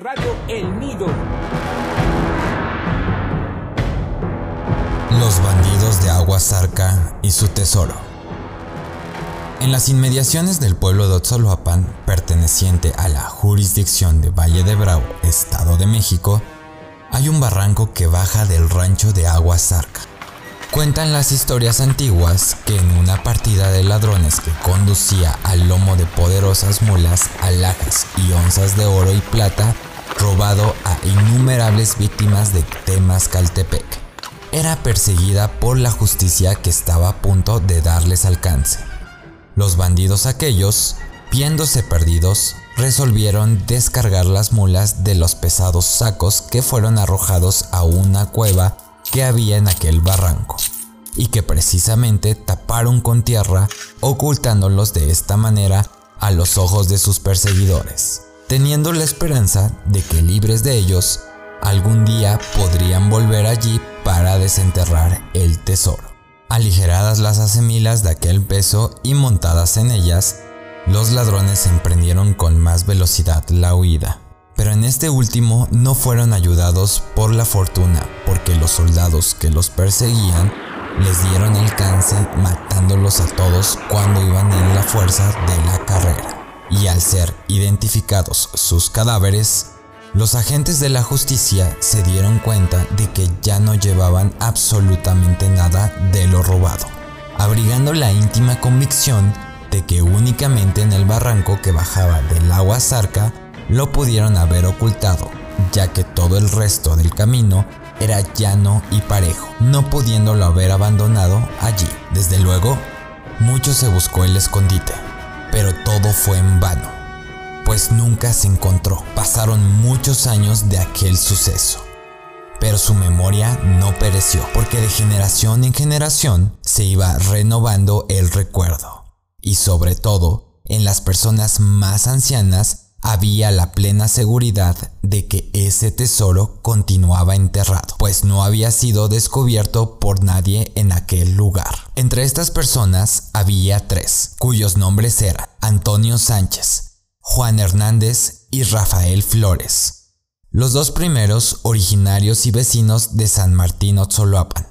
Radio El Nido. Los bandidos de Agua Zarca y su tesoro. En las inmediaciones del pueblo de Otzoloapan, perteneciente a la jurisdicción de Valle de Bravo, Estado de México, hay un barranco que baja del rancho de Agua Zarca. Cuentan las historias antiguas que en una partida de ladrones que conducía al lomo de poderosas mulas, alhajas y onzas de oro y plata, robado a innumerables víctimas de Temascaltepec, era perseguida por la justicia que estaba a punto de darles alcance. Los bandidos aquellos, viéndose perdidos, resolvieron descargar las mulas de los pesados sacos que fueron arrojados a una cueva que había en aquel barranco y que precisamente taparon con tierra ocultándolos de esta manera a los ojos de sus perseguidores, teniendo la esperanza de que libres de ellos, algún día podrían volver allí para desenterrar el tesoro. Aligeradas las asemilas de aquel peso y montadas en ellas, los ladrones emprendieron con más velocidad la huida. Pero en este último no fueron ayudados por la fortuna, porque los soldados que los perseguían les dieron alcance matándolos a todos cuando iban en la fuerza de la carrera. Y al ser identificados sus cadáveres, los agentes de la justicia se dieron cuenta de que ya no llevaban absolutamente nada de lo robado, abrigando la íntima convicción de que únicamente en el barranco que bajaba del agua zarca lo pudieron haber ocultado, ya que todo el resto del camino era llano y parejo, no pudiéndolo haber abandonado allí. Desde luego, mucho se buscó el escondite, pero todo fue en vano, pues nunca se encontró. Pasaron muchos años de aquel suceso. Pero su memoria no pereció, porque de generación en generación se iba renovando el recuerdo. Y sobre todo, en las personas más ancianas había la plena seguridad de que ese tesoro continuaba enterrado, pues no había sido descubierto por nadie en aquel lugar. Entre estas personas había tres, cuyos nombres eran Antonio Sánchez, Juan Hernández y Rafael Flores. Los dos primeros originarios y vecinos de San Martín Otzoloapan,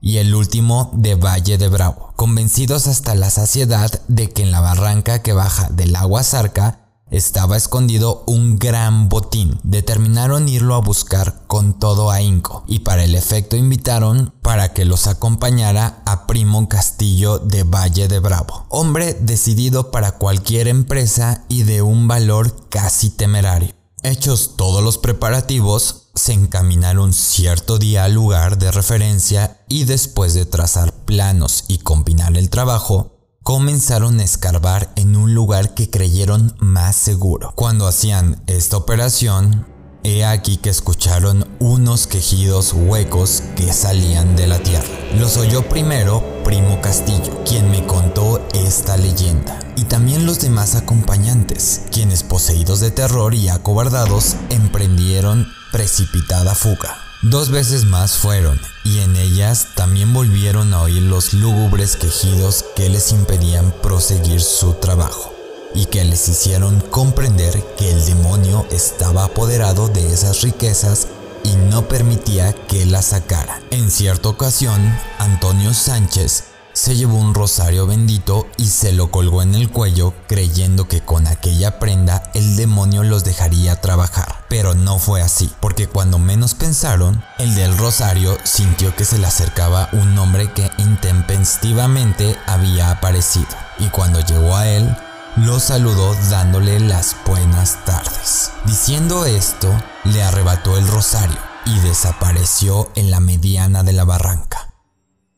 y el último de Valle de Bravo, convencidos hasta la saciedad de que en la barranca que baja del agua zarca estaba escondido un gran botín. Determinaron irlo a buscar con todo ahínco y para el efecto invitaron para que los acompañara a Primo Castillo de Valle de Bravo, hombre decidido para cualquier empresa y de un valor casi temerario. Hechos todos los preparativos, se encaminaron cierto día al lugar de referencia y después de trazar planos y combinar el trabajo, comenzaron a escarbar en un lugar que creyeron más seguro. Cuando hacían esta operación, he aquí que escucharon unos quejidos huecos que salían de la tierra. Los oyó primero Primo Castillo, quien me contó esta leyenda, y también los demás acompañantes, quienes poseídos de terror y acobardados emprendieron precipitada fuga. Dos veces más fueron, y en ellas también volvieron a oír los lúgubres quejidos que les impedían proseguir su trabajo, y que les hicieron comprender que el demonio estaba apoderado de esas riquezas y no permitía que las sacara. En cierta ocasión, Antonio Sánchez se llevó un rosario bendito y se lo colgó en el cuello creyendo que con aquella prenda el demonio los dejaría trabajar. Pero no fue así, porque cuando menos pensaron, el del rosario sintió que se le acercaba un hombre que intempestivamente había aparecido. Y cuando llegó a él, lo saludó dándole las buenas tardes. Diciendo esto, le arrebató el rosario y desapareció en la mediana de la barranca.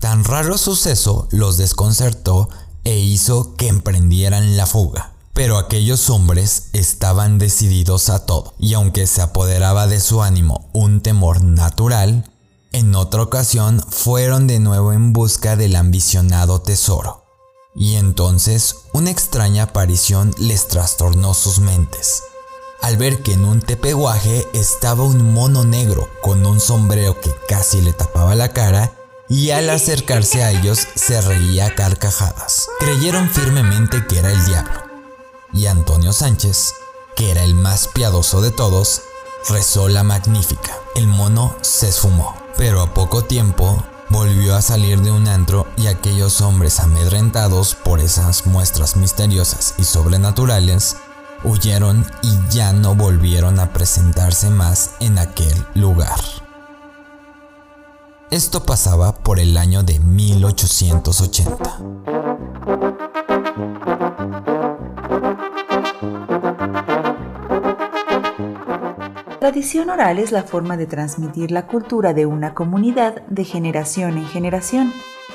Tan raro suceso los desconcertó e hizo que emprendieran la fuga. Pero aquellos hombres estaban decididos a todo, y aunque se apoderaba de su ánimo un temor natural, en otra ocasión fueron de nuevo en busca del ambicionado tesoro. Y entonces una extraña aparición les trastornó sus mentes. Al ver que en un tepeguaje estaba un mono negro con un sombrero que casi le tapaba la cara y al acercarse a ellos se reía a carcajadas. Creyeron firmemente que era el diablo. Y Antonio Sánchez, que era el más piadoso de todos, rezó la magnífica. El mono se esfumó, pero a poco tiempo volvió a salir de un antro y aquellos hombres amedrentados por esas muestras misteriosas y sobrenaturales huyeron y ya no volvieron a presentarse más en aquel lugar. Esto pasaba por el año de 1880. tradición oral es la forma de transmitir la cultura de una comunidad de generación en generación,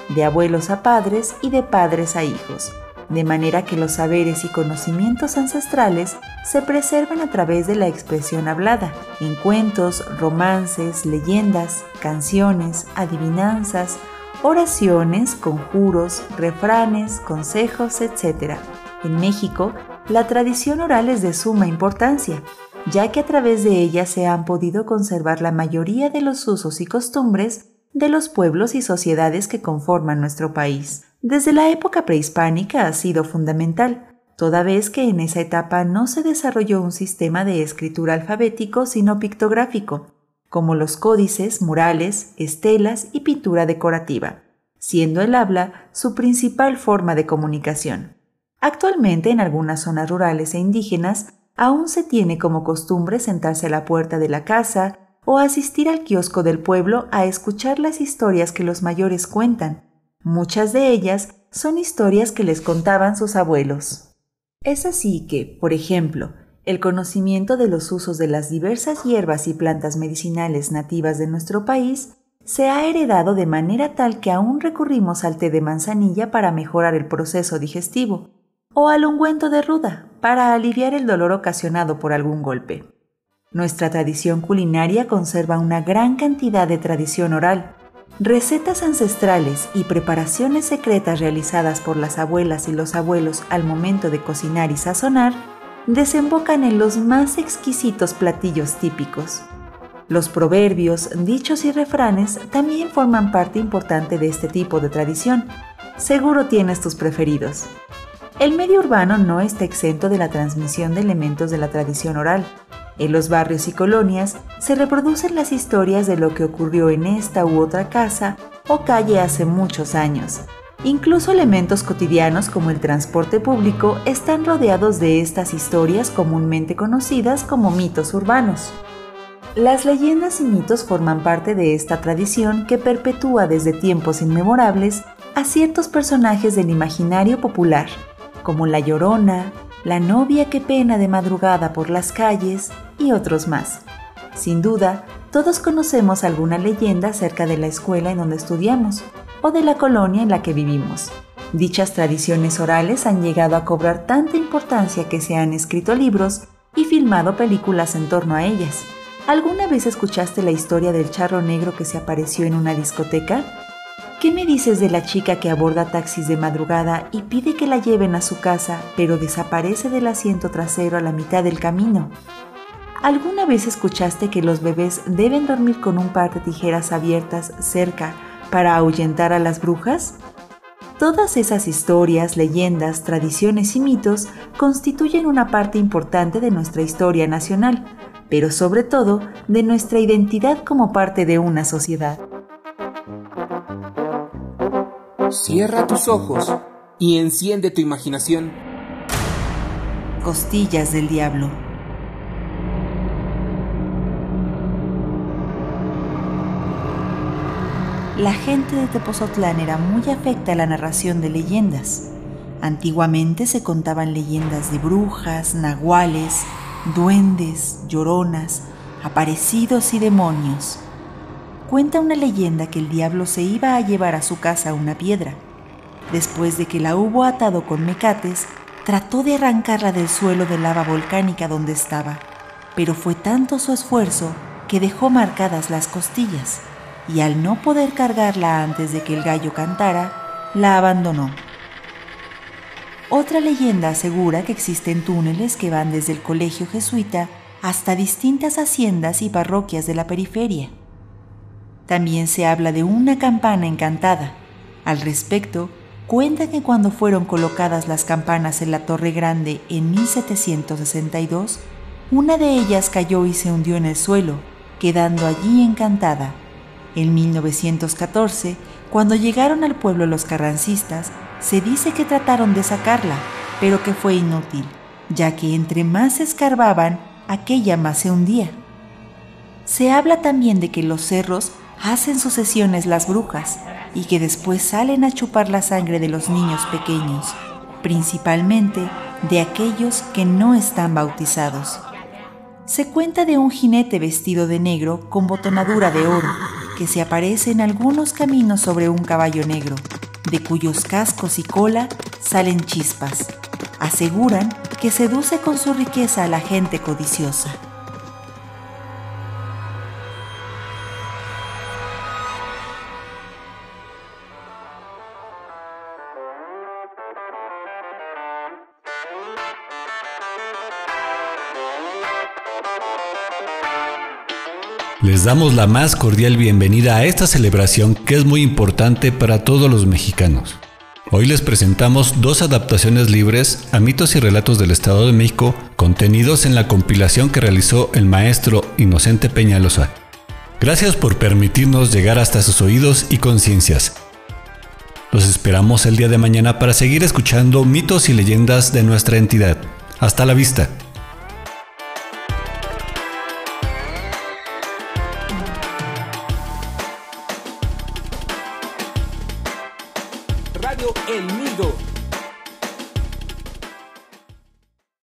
de abuelos a padres y de padres a hijos, de manera que los saberes y conocimientos ancestrales se preservan a través de la expresión hablada, en cuentos, romances, leyendas, canciones, adivinanzas, oraciones, conjuros, refranes, consejos, etc. En México, la tradición oral es de suma importancia, ya que a través de ella se han podido conservar la mayoría de los usos y costumbres de los pueblos y sociedades que conforman nuestro país. Desde la época prehispánica ha sido fundamental, toda vez que en esa etapa no se desarrolló un sistema de escritura alfabético sino pictográfico, como los códices, murales, estelas y pintura decorativa, siendo el habla su principal forma de comunicación. Actualmente en algunas zonas rurales e indígenas aún se tiene como costumbre sentarse a la puerta de la casa o asistir al kiosco del pueblo a escuchar las historias que los mayores cuentan. Muchas de ellas son historias que les contaban sus abuelos. Es así que, por ejemplo, el conocimiento de los usos de las diversas hierbas y plantas medicinales nativas de nuestro país se ha heredado de manera tal que aún recurrimos al té de manzanilla para mejorar el proceso digestivo, o al ungüento de ruda para aliviar el dolor ocasionado por algún golpe. Nuestra tradición culinaria conserva una gran cantidad de tradición oral, recetas ancestrales y preparaciones secretas realizadas por las abuelas y los abuelos al momento de cocinar y sazonar, desembocan en los más exquisitos platillos típicos. Los proverbios, dichos y refranes también forman parte importante de este tipo de tradición. Seguro tienes tus preferidos. El medio urbano no está exento de la transmisión de elementos de la tradición oral. En los barrios y colonias se reproducen las historias de lo que ocurrió en esta u otra casa o calle hace muchos años. Incluso elementos cotidianos como el transporte público están rodeados de estas historias comúnmente conocidas como mitos urbanos. Las leyendas y mitos forman parte de esta tradición que perpetúa desde tiempos inmemorables a ciertos personajes del imaginario popular como La Llorona, La novia que pena de madrugada por las calles y otros más. Sin duda, todos conocemos alguna leyenda acerca de la escuela en donde estudiamos o de la colonia en la que vivimos. Dichas tradiciones orales han llegado a cobrar tanta importancia que se han escrito libros y filmado películas en torno a ellas. ¿Alguna vez escuchaste la historia del charro negro que se apareció en una discoteca? ¿Qué me dices de la chica que aborda taxis de madrugada y pide que la lleven a su casa, pero desaparece del asiento trasero a la mitad del camino? ¿Alguna vez escuchaste que los bebés deben dormir con un par de tijeras abiertas cerca para ahuyentar a las brujas? Todas esas historias, leyendas, tradiciones y mitos constituyen una parte importante de nuestra historia nacional, pero sobre todo de nuestra identidad como parte de una sociedad. Cierra tus ojos y enciende tu imaginación. Costillas del diablo. La gente de Tepozotlán era muy afecta a la narración de leyendas. Antiguamente se contaban leyendas de brujas, nahuales, duendes, lloronas, aparecidos y demonios cuenta una leyenda que el diablo se iba a llevar a su casa una piedra. Después de que la hubo atado con mecates, trató de arrancarla del suelo de lava volcánica donde estaba, pero fue tanto su esfuerzo que dejó marcadas las costillas, y al no poder cargarla antes de que el gallo cantara, la abandonó. Otra leyenda asegura que existen túneles que van desde el colegio jesuita hasta distintas haciendas y parroquias de la periferia. También se habla de una campana encantada. Al respecto, cuenta que cuando fueron colocadas las campanas en la Torre Grande en 1762, Una de ellas cayó y se hundió en el suelo, quedando allí encantada. En 1914, cuando llegaron al pueblo los carrancistas, se dice que trataron de sacarla, pero que fue inútil, ya que entre más escarbaban, aquella más se hundía. Se habla también de que los cerros hacen sucesiones las brujas y que después salen a chupar la sangre de los niños pequeños, principalmente de aquellos que no están bautizados. Se cuenta de un jinete vestido de negro con botonadura de oro, que se aparece en algunos caminos sobre un caballo negro, de cuyos cascos y cola salen chispas. Aseguran que seduce con su riqueza a la gente codiciosa. Les damos la más cordial bienvenida a esta celebración que es muy importante para todos los mexicanos. Hoy les presentamos dos adaptaciones libres a mitos y relatos del Estado de México contenidos en la compilación que realizó el maestro Inocente Peñalosa. Gracias por permitirnos llegar hasta sus oídos y conciencias. Los esperamos el día de mañana para seguir escuchando mitos y leyendas de nuestra entidad. Hasta la vista.